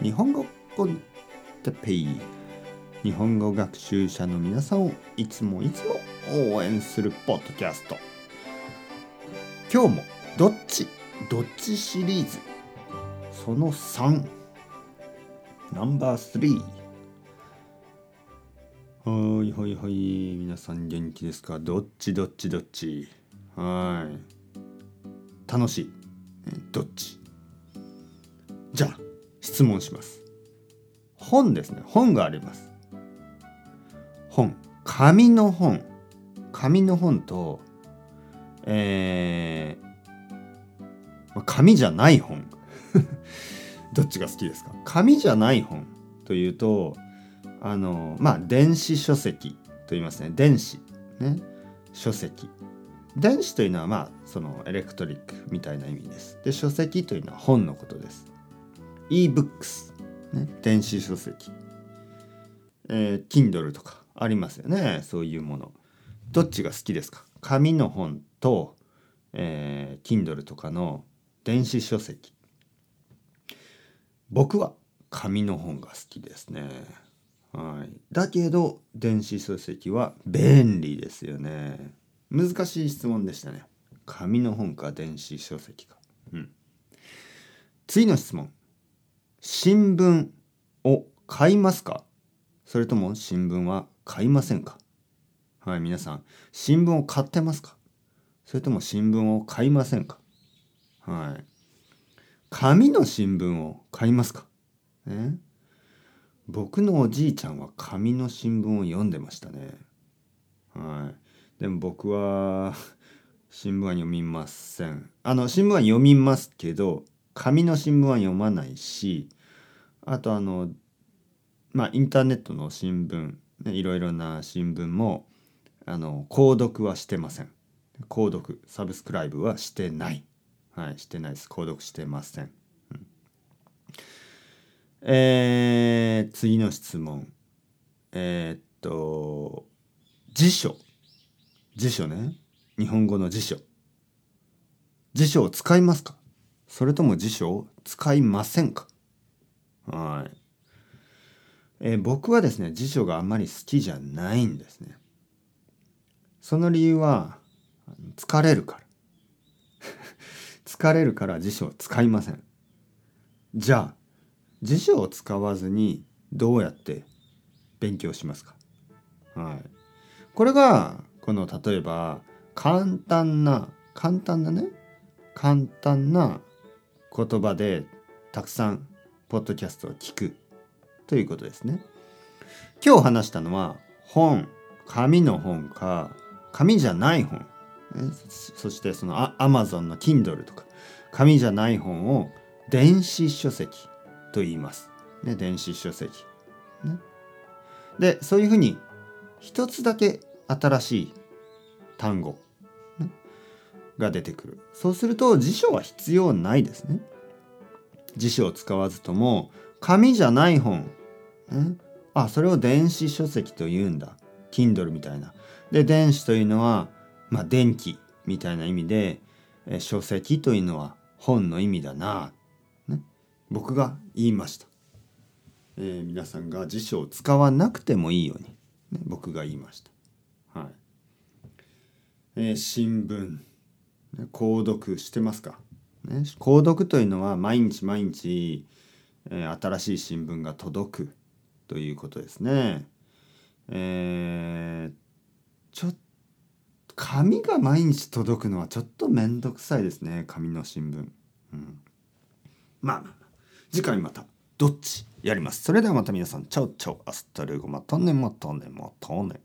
日本語コンテペイ日本語学習者の皆さんをいつもいつも応援するポッドキャスト。今日もどっちどっちシリーズ？その3ナンバー3はいはいはい皆さん元気ですか？どっちどっちどっち？はい。楽しい。どっち？じゃあ質問します。本ですね。本があります。本。紙の本。紙の本とえー、紙じゃない本。どっちが好きですか？紙じゃない本というとあのまあ電子書籍と言いますね。電子ね。書籍。電子というのはまあそのエレクトリックみたいな意味です。で書籍というのは本のことです。ebooks、ね、電子書籍、えー、Kindle とかありますよね。そういうもの。どっちが好きですか？紙の本と、えー、Kindle とかの電子書籍。僕は紙の本が好きですね。はい。だけど電子書籍は便利ですよね。難しい質問でしたね。紙の本か電子書籍か。うん。次の質問。新聞を買いますか？それとも新聞は買いませんか？はい皆さん新聞を買ってますか？それとも新聞を買いませんか？はい。紙の新聞を買いますか？ね僕のおじいちゃんは紙の新聞を読んでましたね。はい。でも僕は新聞は読みません。あの新聞は読みますけど紙の新聞は読まないしあとあのまあインターネットの新聞、ね、いろいろな新聞もあの購読はしてません。購読サブスクライブはしてない。はいしてないです。購読してません、うん、えー、次の質問。えー、っと辞書。辞書ね。日本語の辞書。辞書を使いますか？それとも辞書を使いませんか？はい。えー、僕はですね、辞書があんまり好きじゃないんですね。その理由は、疲れるから。疲れるから辞書を使いません。じゃあ、辞書を使わずにどうやって勉強しますか？はい。これが、この例えば、簡単な、簡単なね、簡単な言葉でたくさんポッドキャストを聞くということですね。今日話したのは本紙の本か紙じゃない本そしてそのアマゾンの Kindle とか紙じゃない本を電子書籍と言います。ね、電子書籍。ね、でそういうふうに一つだけ新しい単語が出てくる。そうすると辞書は必要ないですね。辞書を使わずとも紙じゃない本、ね、あそれを電子書籍と言うんだ。Kindle みたいな。で電子というのはまあ電気みたいな意味でえ書籍というのは本の意味だな、ね、僕が言いました、えー、皆さんが辞書を使わなくてもいいように、ね、僕が言いました。はい、えー、新聞。購読してますか、ね、購読というのは毎日毎日、えー、新しい新聞が届くということですね。えー、ちょっ紙が毎日届くのはちょっと面倒くさいですね紙の新聞。うん、まあ次回またどっちやります？それではまた皆さん ciao ciao hasta luego またねまたねまたね。